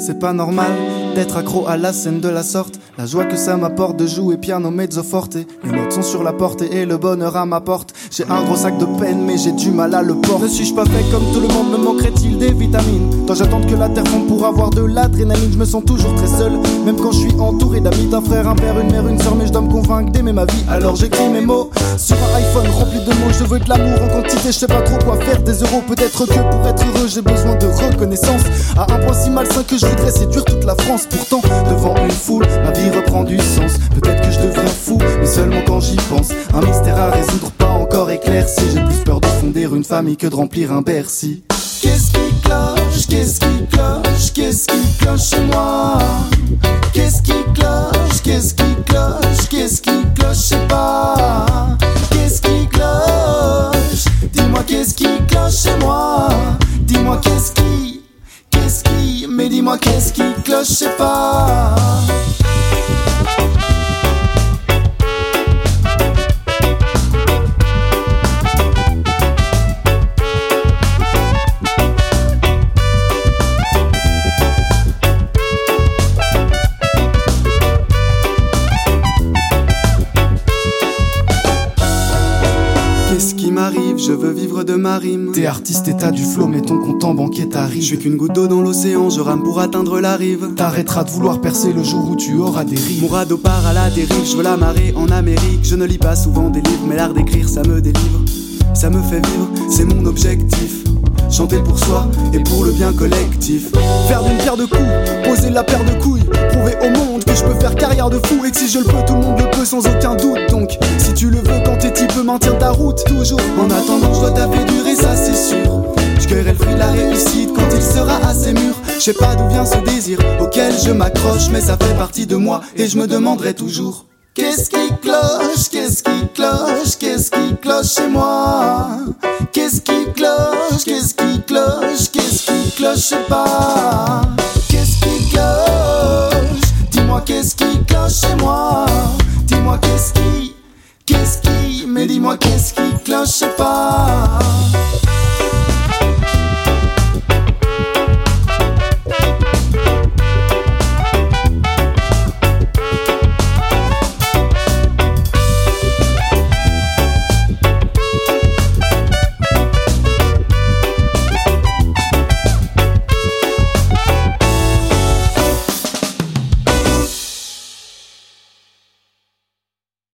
C'est pas normal d'être accro à la scène de la sorte. La joie que ça m'apporte de jouer piano mezzo forte. Les notes sont sur la porte et le bonheur à ma porte. J'ai un gros sac de peine, mais j'ai du mal à le porter. Ne suis-je pas fait comme tout le monde Me manquerait-il des vitamines? Dois j'attends que la terre fonde pour avoir de l'adrénaline. Je me sens toujours très seul, même quand je suis entouré d'amis. D'un frère, un père, une mère, une soeur, mais je dois me convaincre d'aimer ma vie. Alors j'écris mes mots sur un iPhone rempli de mots. Je veux de l'amour en quantité, je sais pas trop quoi faire. Des euros, peut-être que pour être heureux, j'ai besoin de reconnaissance. À un point si malsain que je voudrais séduire toute la France. Pourtant, devant une foule, ma vie reprend du sens. Peut-être que je deviens fou, mais seulement quand j'y pense. Un mystère à résoudre, pas encore éclairci. J'ai plus peur de fonder une famille que de remplir un Bercy. Qu'est-ce qui cloche, qu'est-ce qui cloche, qu'est-ce qui cloche chez moi? Qu'est-ce qui cloche, qu'est-ce qui cloche, qu'est-ce qui cloche, je sais pas Qu'est-ce qui cloche? Dis-moi qu'est-ce qui cloche chez moi Dis-moi qu'est-ce qui, qu'est-ce qui, mais dis-moi qu'est-ce qui cloche, je sais pas qui m'arrive Je veux vivre de ma rime. T'es artiste et t'as du flow, mais ton compte en banquier t'arrive. Je suis qu'une goutte d'eau dans l'océan, je rame pour atteindre la rive. T'arrêteras de vouloir percer le jour où tu auras des rives. Mon radeau part à la dérive, je veux la marée en Amérique. Je ne lis pas souvent des livres, mais l'art d'écrire ça me délivre. Ça me fait vivre, c'est mon objectif. Chanter pour soi et pour le bien collectif. Faire d'une pierre de coups, poser la paire de couilles. Prouver au monde que je peux faire carrière de fou et que si je le peux, tout le monde le peut sans aucun doute. Donc, si tu le veux, quand t'es type, maintiens ta route. Toujours en attendant, je dois taper durer, ça c'est sûr. Je cueillerai le fruit de la réussite quand il sera assez mûr. Je sais pas d'où vient ce désir auquel je m'accroche, mais ça fait partie de moi et je me demanderai toujours. Qu'est-ce qui cloche, chez moi. Qu'est-ce qui cloche, qu'est-ce qui cloche, qu'est-ce qui cloche, pas. Qu'est-ce qui cloche Dis-moi qu'est-ce qui cloche chez moi. Dis-moi qu'est-ce qui, qu'est-ce qui, mais dis-moi qu'est-ce qui cloche, pas